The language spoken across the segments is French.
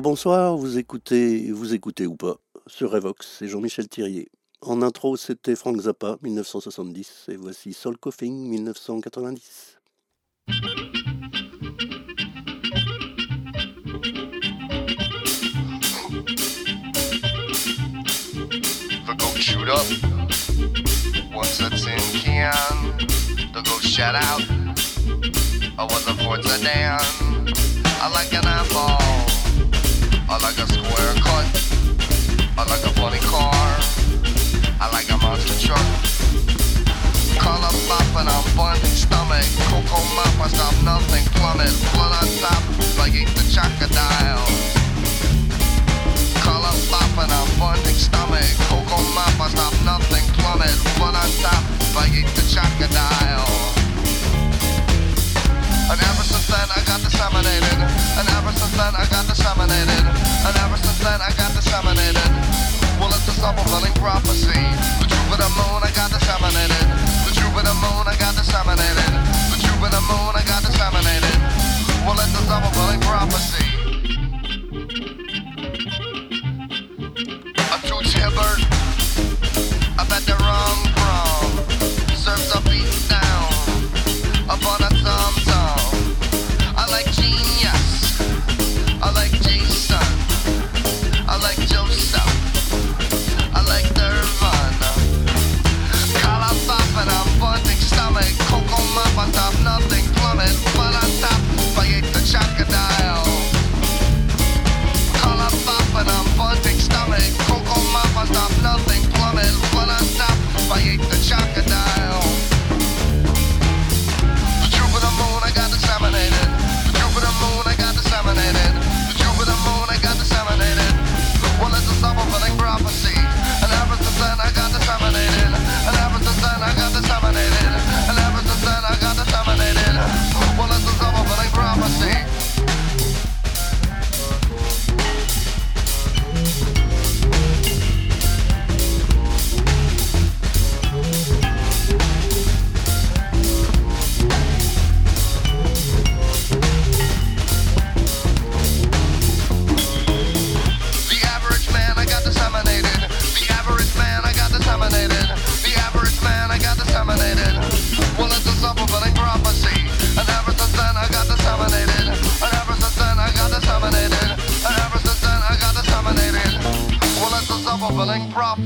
Bonsoir, vous écoutez, vous écoutez ou pas, sur Revox, c'est Jean-Michel Thirier. En intro, c'était Frank Zappa, 1970, et voici Soul Coughing, 1990. The go shoot up. Once it's in can, the go shut out. I was a forza Dan. I like an apple. I like a square cut. I like a funny car. I like a monster truck. Color pop and I'm bunting stomach. Cocoa mop, I stop nothing. Plummet, blood on top. Like eat the crocodile. Color pop and I'm bunting stomach. Cocoa mop, I stop nothing. Plummet, blood on top. Like eat the crocodile. And ever since then I got disseminated. And ever since then I got disseminated. And ever since then I got disseminated. Well, it's a self-fulfilling prophecy. The the moon I got disseminated. The the moon I got disseminated. The the moon I got disseminated. Well, it's a self-fulfilling prophecy.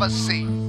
Prophecy.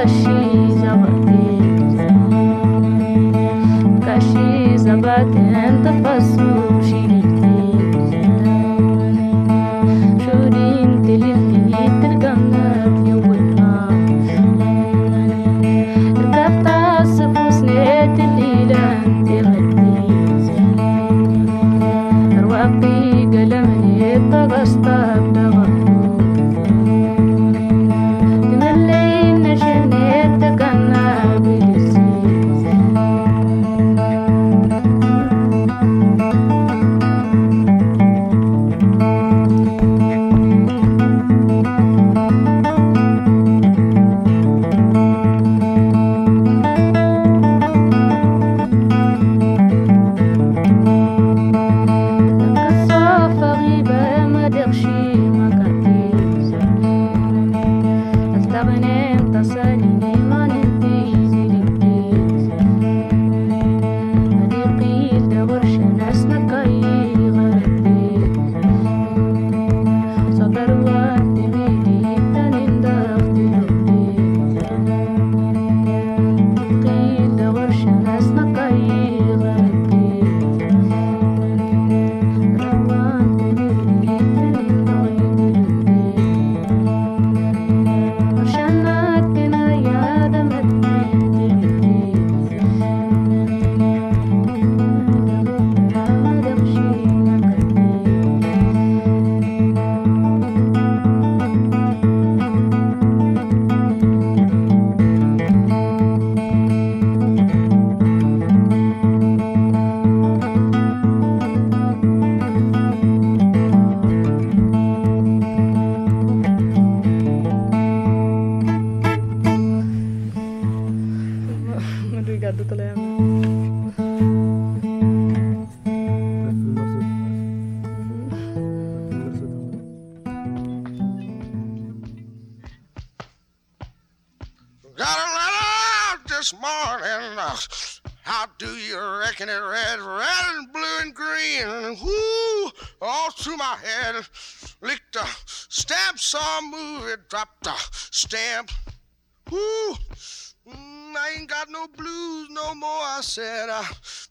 可惜。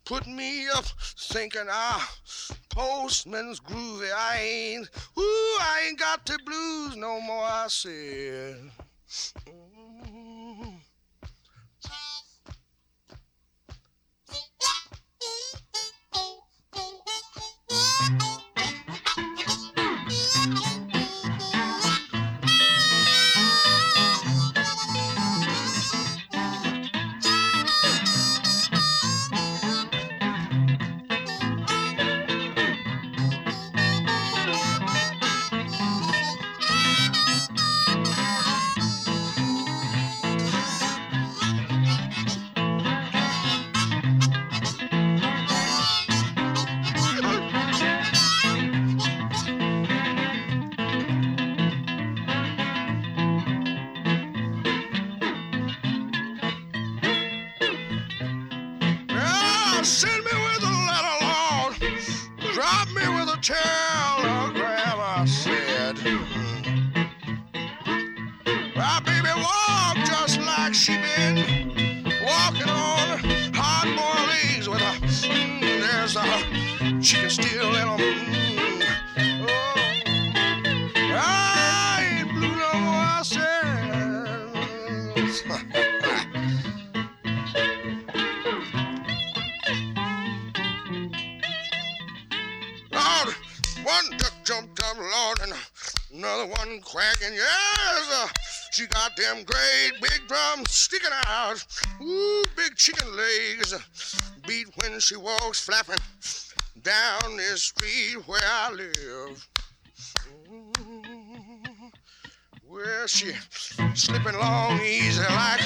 Put me up thinking, ah, postman's groovy. I ain't, ooh, I ain't got the blues no more, I said. She walks flapping down this street where I live. Ooh, she slipping along easy like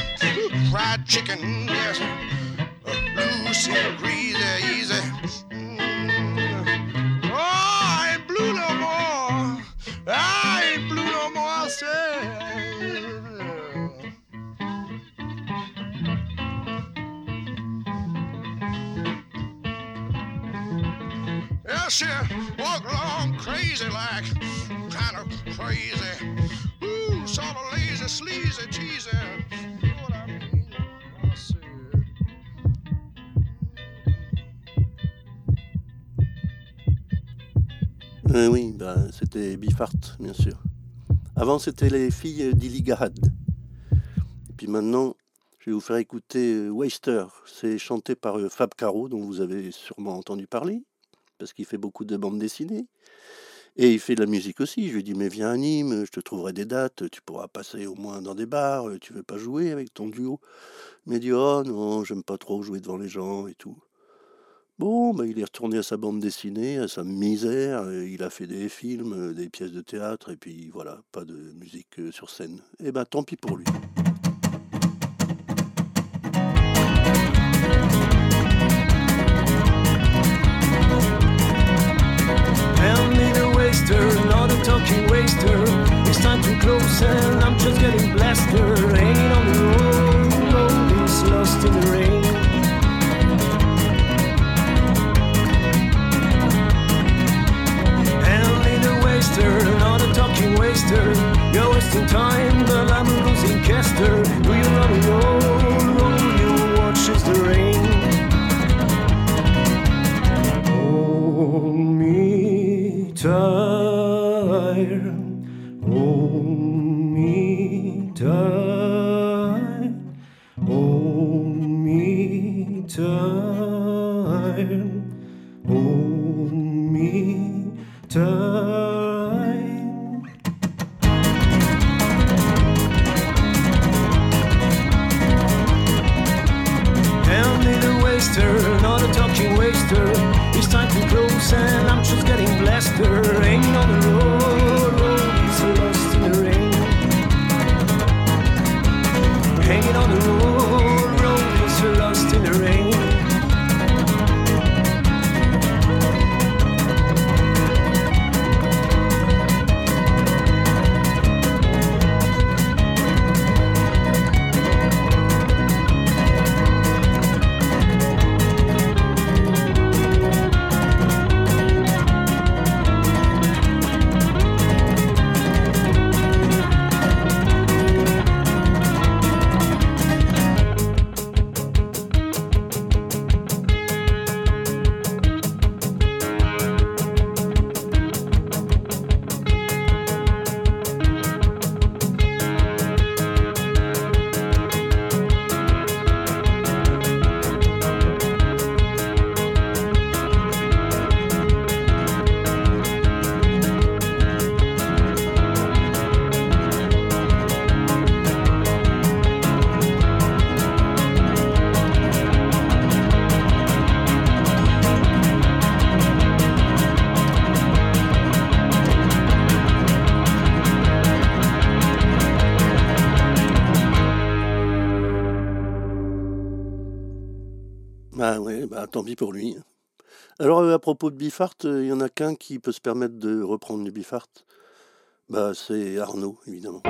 fried chicken. Yes, loose and greasy, easy. Mm. Oh, I ain't blue no more. I ain't blue no more. I say. Oui, c'était Bifart, bien sûr. Avant, c'était les filles d'Illigahad. Et puis maintenant, je vais vous faire écouter Waster. C'est chanté par euh, Fab Caro, dont vous avez sûrement entendu parler, parce qu'il fait beaucoup de bandes dessinées. Et il fait de la musique aussi. Je lui dis, mais viens à Nîmes, je te trouverai des dates, tu pourras passer au moins dans des bars, euh, tu veux pas jouer avec ton duo? Il m'a dit, oh non, j'aime pas trop jouer devant les gens et tout. Bon, bah, il est retourné à sa bande dessinée, à sa misère, il a fait des films, euh, des pièces de théâtre, et puis voilà, pas de musique euh, sur scène. Eh ben tant pis pour lui. The waster, not a talking waster. It's time to close and I'm just getting blaster. Hanging on the road, road is lost in the rain. Tell me the waster, not a talking waster. You're wasting time, but I'm losing caster. Do you run a roll, roll, you watch as the rain. Hold me tight, air tant pis pour lui. Alors euh, à propos de Bifart, euh, il y en a qu'un qui peut se permettre de reprendre du Bifart. Bah c'est Arnaud, évidemment.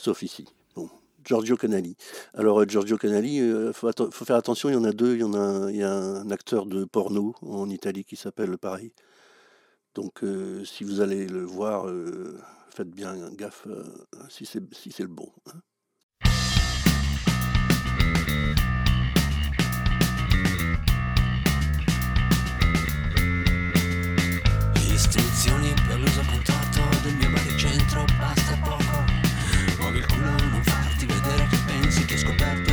sauf ici. Bon. Giorgio Canali. Alors euh, Giorgio Canali, euh, il faut, faire attention, il y en a deux, il y a, un, acteur de porno en Italie qui s'appelle pareil. Donc euh, si vous allez le voir, faites bien gaffe si c'est le bon. Hein. il culo non farti vedere che pensi che ho scoperto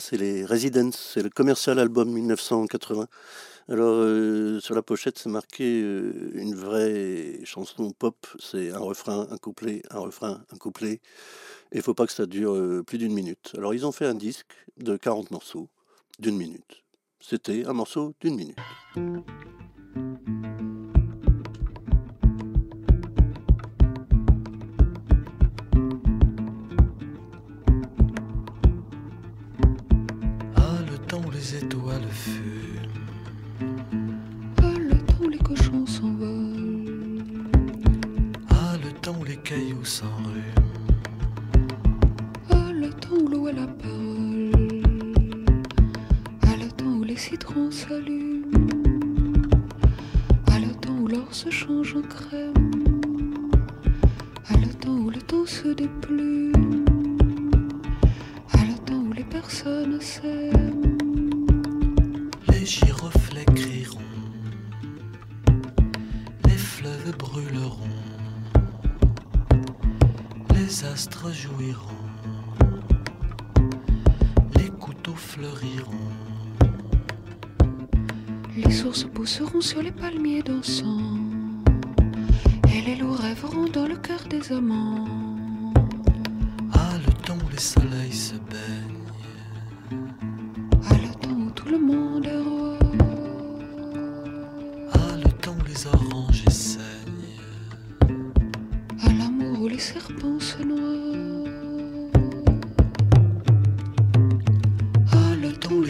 c'est les Residents, c'est le commercial album 1980. Alors euh, sur la pochette c'est marqué euh, une vraie chanson pop, c'est un refrain, un couplet, un refrain, un couplet, et faut pas que ça dure euh, plus d'une minute. Alors ils ont fait un disque de 40 morceaux d'une minute. C'était un morceau d'une minute.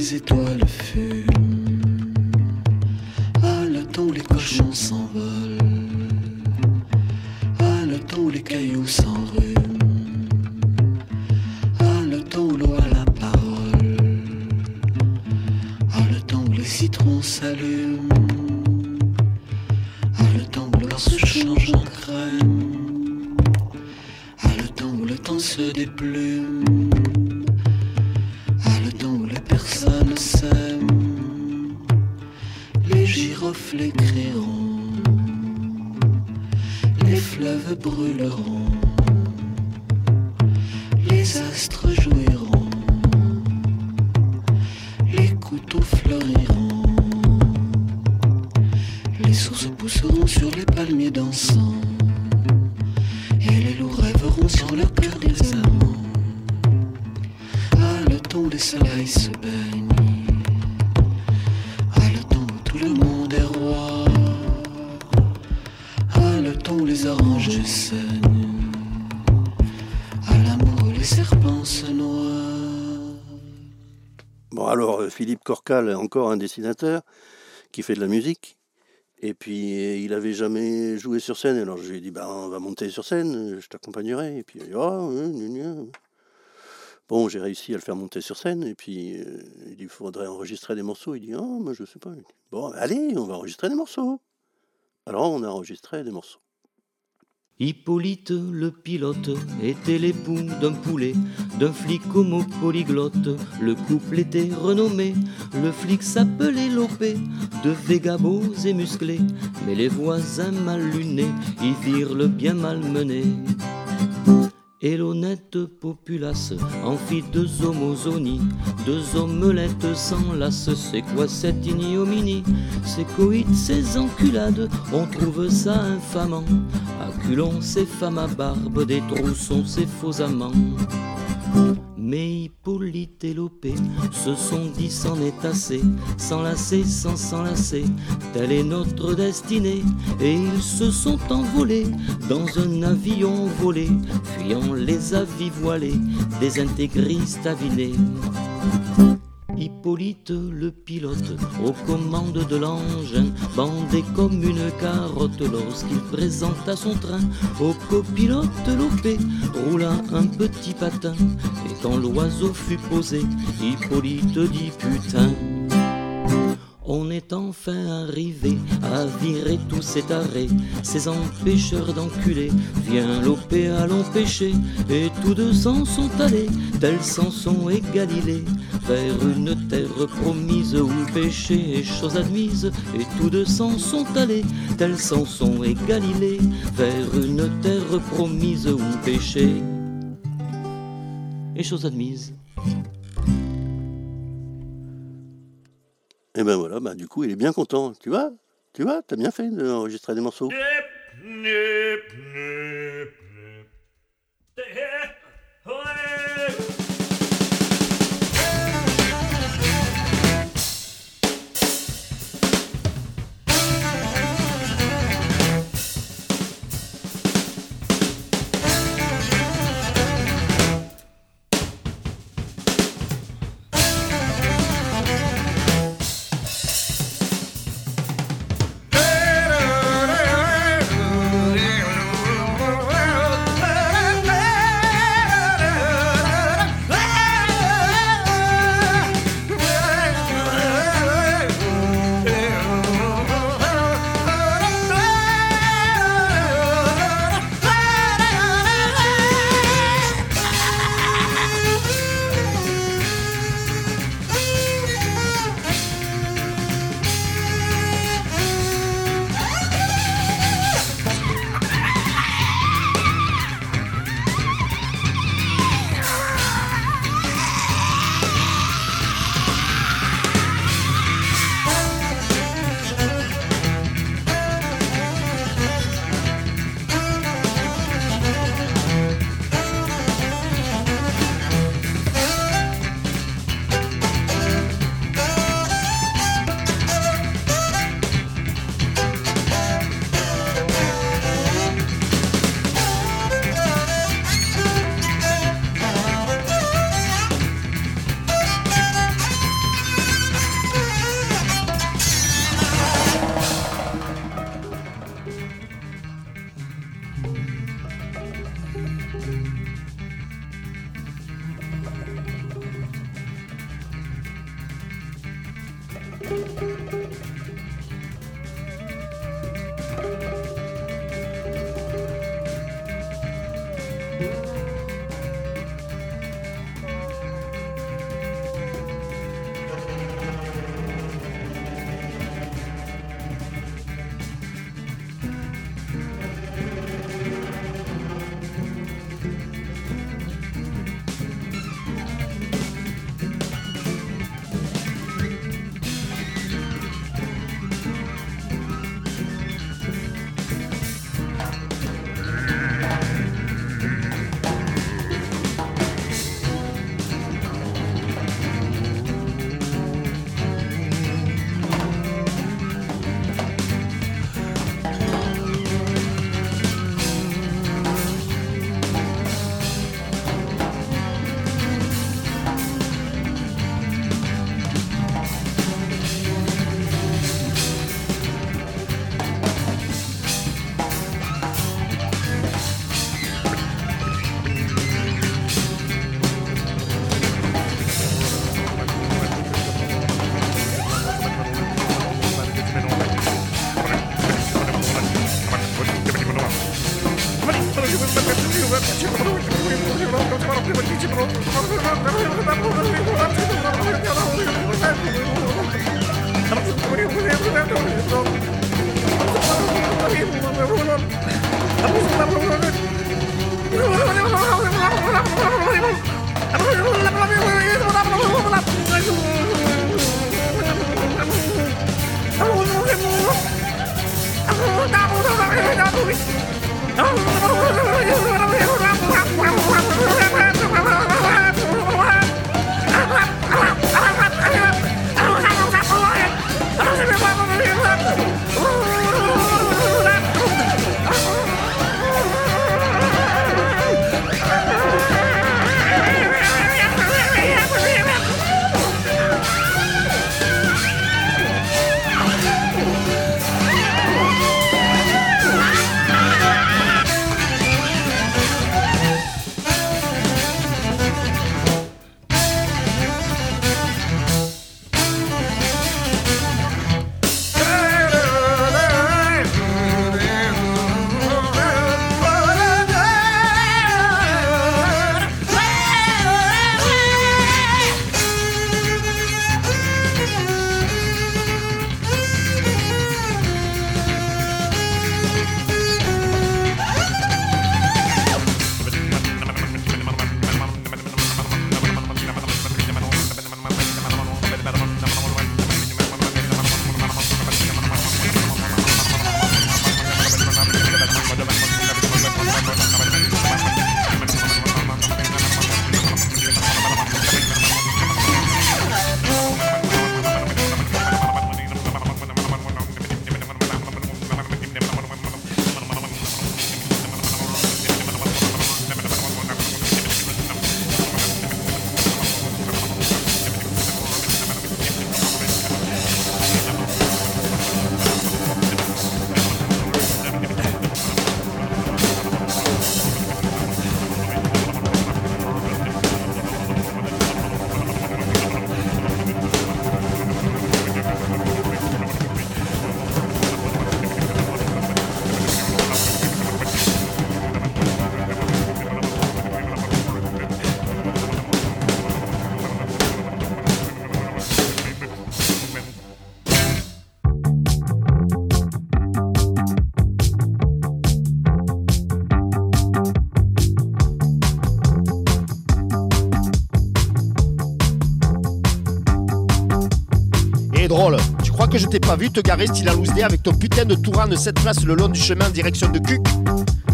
Les étoiles fument. Euh, encore un dessinateur qui fait de la musique. Et puis, euh, il avait jamais joué sur scène. Alors, je lui ai dit, bah, on va monter sur scène, euh, je t'accompagnerai. Et puis, il a dit, gna, gna. Bon, j'ai réussi à le faire monter sur scène. Et puis, euh, il dit, il faudrait enregistrer des morceaux. Il dit, ah, moi, je sais pas. Bon, allez, on va enregistrer des morceaux. Alors, on a enregistré des morceaux. Hippolyte le pilote était l'époux d'un poulet, d'un flic homo polyglotte. Le couple était renommé, le flic s'appelait Lopé, de véga beaux et musclés. Mais les voisins mal lunés y virent le bien malmené. Et l'honnête populace en fit deux homosonies, deux omelettes sans lasse. C'est quoi cette ignominie Ces coïts, ces enculades, on trouve ça infamant. Acculons ces femmes à barbe, des troussons ces faux amants. Mais Hippolyte et Lopé se sont dit s'en est assez, s'enlacer sans s'enlacer, telle est notre destinée. Et ils se sont envolés dans un avion volé, fuyant les avis voilés des intégristes avinés. Hippolyte le pilote, aux commandes de l'engin, bandé comme une carotte lorsqu'il présenta son train au copilote Lopé, roula un petit patin, et quand l'oiseau fut posé, Hippolyte dit putain. On est enfin arrivé à virer tous ces tarés, ces empêcheurs d'enculés. Viens Lopé, allons pêcher, et tous deux s'en sont allés, tels Samson et Galilée, vers une terre promise où péché est chose admise. Et tous deux s'en sont allés, tels Samson et Galilée, vers une terre promise où péché est chose admise. Et Et ben voilà, bah, du coup, il est bien content. Tu vois Tu vois T'as bien fait d'enregistrer des morceaux. Tu crois que je t'ai pas vu te garer style à avec ton putain de Touran de cette place le long du chemin en direction de Cuc?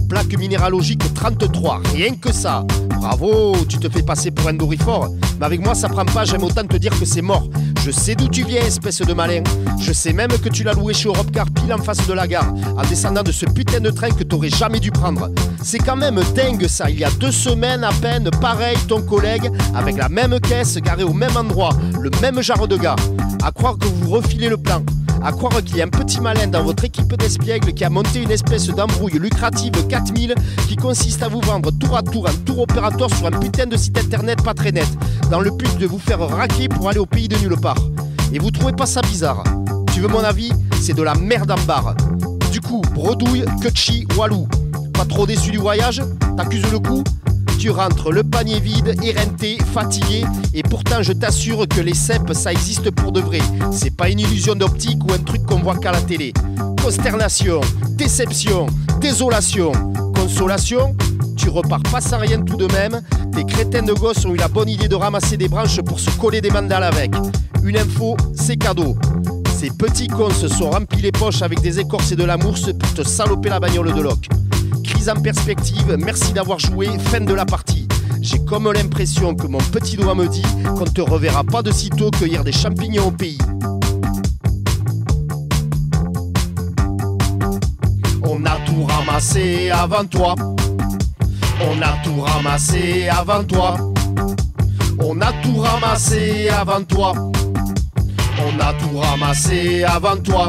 Plaque minéralogique 33, rien que ça. Bravo, tu te fais passer pour un dorifort. Mais avec moi, ça prend pas, j'aime autant te dire que c'est mort. Je sais d'où tu viens, espèce de malin. Je sais même que tu l'as loué chez Europcar pile en face de la gare, en descendant de ce putain de train que t'aurais jamais dû prendre. C'est quand même dingue ça. Il y a deux semaines à peine, pareil, ton collègue, avec la même caisse, garée au même endroit, le même genre de gars. À croire que vous refilez le plan. À croire qu'il y a un petit malin dans votre équipe d'espiègles qui a monté une espèce d'embrouille lucrative 4000 qui consiste à vous vendre tour à tour un tour opérateur sur un putain de site internet pas très net, dans le but de vous faire raquer pour aller au pays de nulle part. Et vous trouvez pas ça bizarre Tu veux mon avis? C'est de la merde en barre. Du coup, bredouille, kutchi, walou. Pas trop déçu du voyage? T'accuses le coup? Tu rentres le panier vide, éreinté, fatigué, et pourtant je t'assure que les cèpes ça existe pour de vrai. C'est pas une illusion d'optique ou un truc qu'on voit qu'à la télé. Consternation, déception, désolation, consolation, tu repars pas sans rien tout de même. Tes crétins de gosses ont eu la bonne idée de ramasser des branches pour se coller des mandales avec. Une info, c'est cadeau. Ces petits cons se sont remplis les poches avec des écorces et de l'amour pour te saloper la bagnole de loc. Crise en perspective, merci d'avoir joué, fin de la partie. J'ai comme l'impression que mon petit doigt me dit qu'on te reverra pas de sitôt cueillir des champignons au pays. On a tout ramassé avant toi. On a tout ramassé avant toi. On a tout ramassé avant toi. On a tout ramassé avant toi.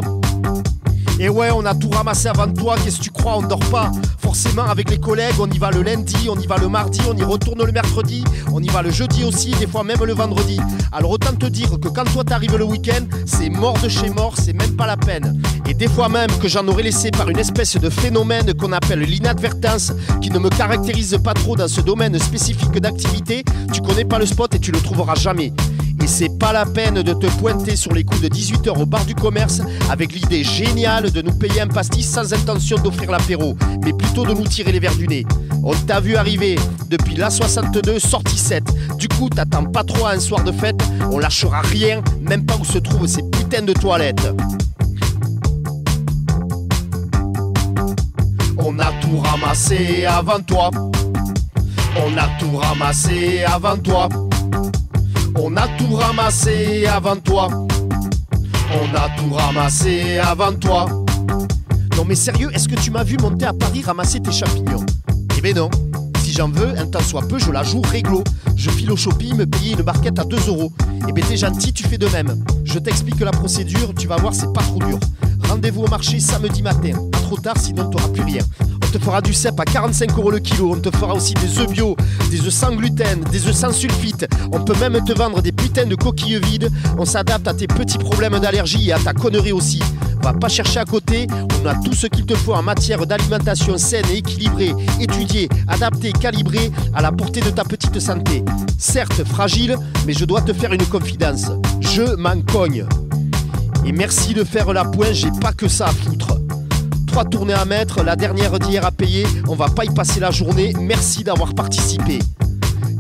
Et ouais, on a tout ramassé avant toi, qu'est-ce que tu crois, on dort pas Forcément, avec les collègues, on y va le lundi, on y va le mardi, on y retourne le mercredi, on y va le jeudi aussi, des fois même le vendredi. Alors autant te dire que quand toi t'arrives le week-end, c'est mort de chez mort, c'est même pas la peine. Et des fois même que j'en aurais laissé par une espèce de phénomène qu'on appelle l'inadvertance, qui ne me caractérise pas trop dans ce domaine spécifique d'activité, tu connais pas le spot et tu le trouveras jamais. C'est pas la peine de te pointer sur les coups de 18h au bar du commerce avec l'idée géniale de nous payer un pastis sans intention d'offrir l'apéro, mais plutôt de nous tirer les verres du nez. On t'a vu arriver depuis la 62, sortie 7. Du coup, t'attends pas trop à un soir de fête, on lâchera rien, même pas où se trouvent ces putains de toilettes. On a tout ramassé avant toi. On a tout ramassé avant toi. On a tout ramassé avant toi. On a tout ramassé avant toi. Non mais sérieux, est-ce que tu m'as vu monter à Paris ramasser tes champignons? Eh ben non. Si j'en veux, un temps soit peu, je la joue réglo. Je file au shopping, me payer une barquette à 2 euros. Eh ben t'es gentil, tu fais de même. Je t'explique la procédure, tu vas voir, c'est pas trop dur. Rendez-vous au marché samedi matin. Pas trop tard, sinon t'auras plus rien. On te fera du cèpe à 45 euros le kilo. On te fera aussi des œufs bio, des œufs sans gluten, des œufs sans sulfite. On peut même te vendre des putains de coquilles vides. On s'adapte à tes petits problèmes d'allergie et à ta connerie aussi. Va pas chercher à côté, on a tout ce qu'il te faut en matière d'alimentation saine et équilibrée, étudiée, adaptée, calibrée à la portée de ta petite santé. Certes fragile, mais je dois te faire une confidence. Je m'en cogne. Et merci de faire la pointe, j'ai pas que ça à foutre. Trois tournées à mettre, la dernière d'hier à payer, on va pas y passer la journée, merci d'avoir participé.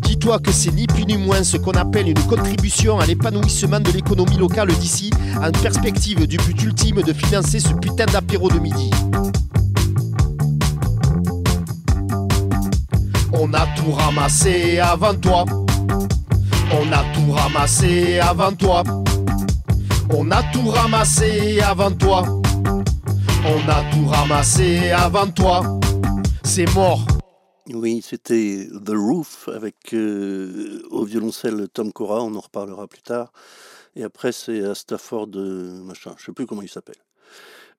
Dis-toi que c'est ni plus ni moins ce qu'on appelle une contribution à l'épanouissement de l'économie locale d'ici, en perspective du but ultime de financer ce putain d'apéro de midi. On a tout ramassé avant toi. On a tout ramassé avant toi. On a tout ramassé avant toi. On a tout ramassé avant toi. C'est mort. Oui, c'était The Roof avec euh, au violoncelle Tom Cora, on en reparlera plus tard. Et après, c'est à Stafford, euh, machin, je sais plus comment il s'appelle.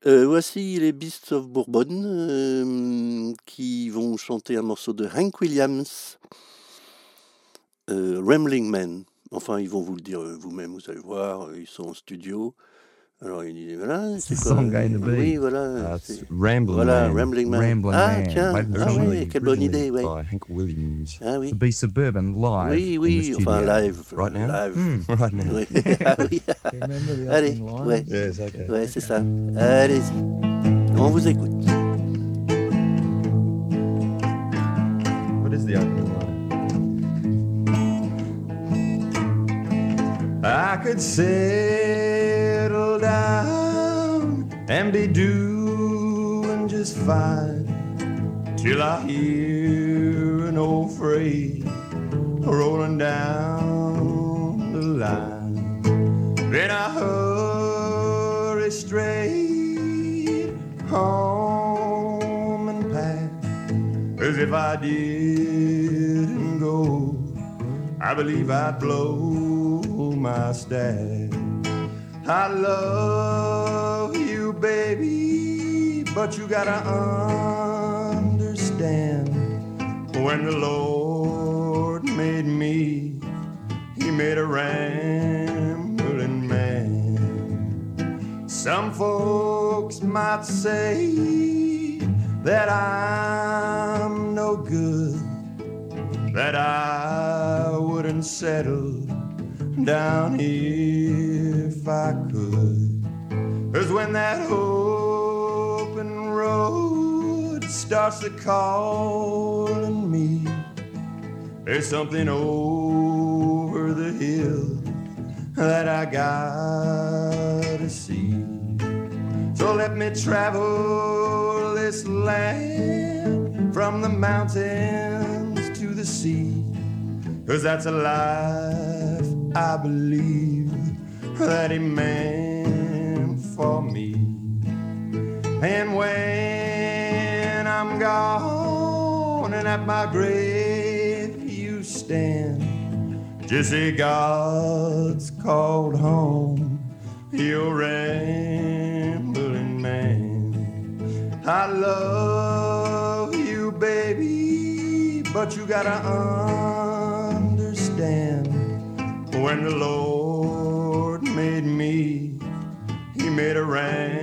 Euh, voici les Beasts of Bourbon qui vont chanter un morceau de Hank Williams, Rambling Man. Enfin, ils vont vous le dire vous-même, vous allez voir, ils sont en studio. Alors il dit voilà, c'est quoi song guy in the Oui, voilà. C'est- Rambling voilà, Man. Rambling Man. Rambling ah Man. tiens, By- ah oui, quelle bonne idée, oui. Hank Williams. Ah oui. To be suburban live. Oui, oui, enfin live. Right now? Live. Hmm, right now. Oui. ah oui. Allez, ouais. Yes, okay. Ouais, c'est ça. Allez-y. On vous écoute. What is the opening line? I could sit be doing just fine till I hear an old freight rolling down the line. Then I hurry straight home and pack as if I didn't go. I believe I'd blow my stack. I love you, baby, but you gotta understand when the Lord made me, He made a rambling man. Some folks might say that I'm no good, that I wouldn't settle down here if I could. Cause when that open road starts to calling me, there's something over the hill that I gotta see. So let me travel this land from the mountains to the sea. Cause that's a life I believe that he meant for me. And when I'm gone and at my grave you stand, say God's called home, you're rambling man. I love you, baby, but you gotta understand when the Lord made a rambling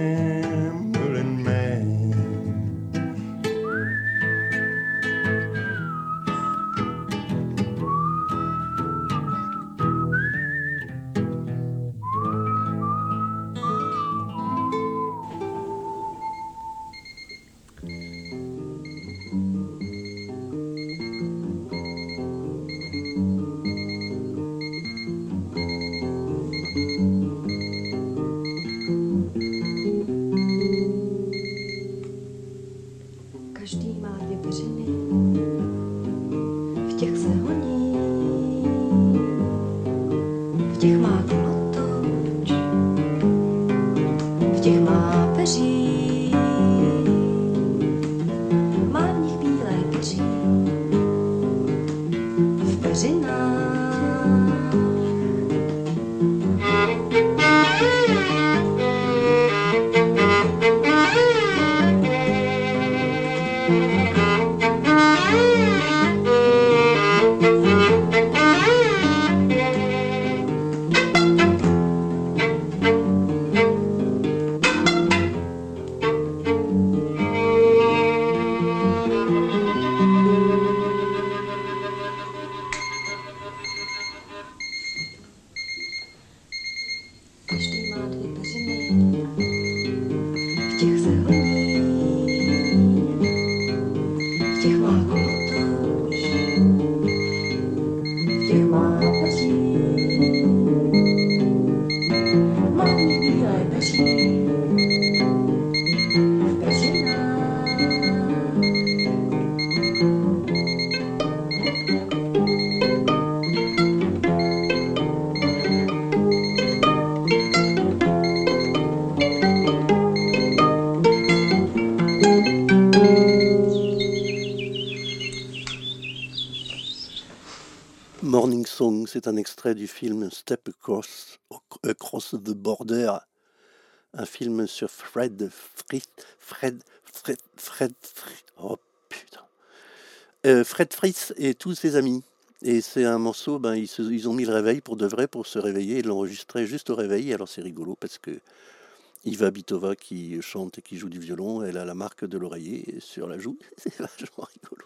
c'est un extrait du film Step Across, the Border, un film sur Fred Fritz, Fred, Fred, oh putain, Euh, Fred Fritz et tous ses amis. Et c'est un morceau, ben, ils, ont mis le réveil pour de vrai, pour se réveiller, ils l'ont enregistré juste au réveil. Alors c'est rigolo parce que Iva Bitova qui chante et qui joue du violon, elle a la marque de l'oreiller sur la joue. C'est vachement rigolo.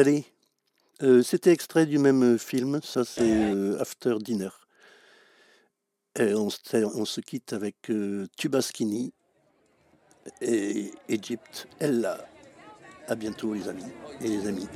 Allez. Euh, C'était extrait du même film, ça c'est euh, After Dinner. On, se, quitte avec euh, Tubaskini et Egypte. Elle À bientôt les amis et les amis.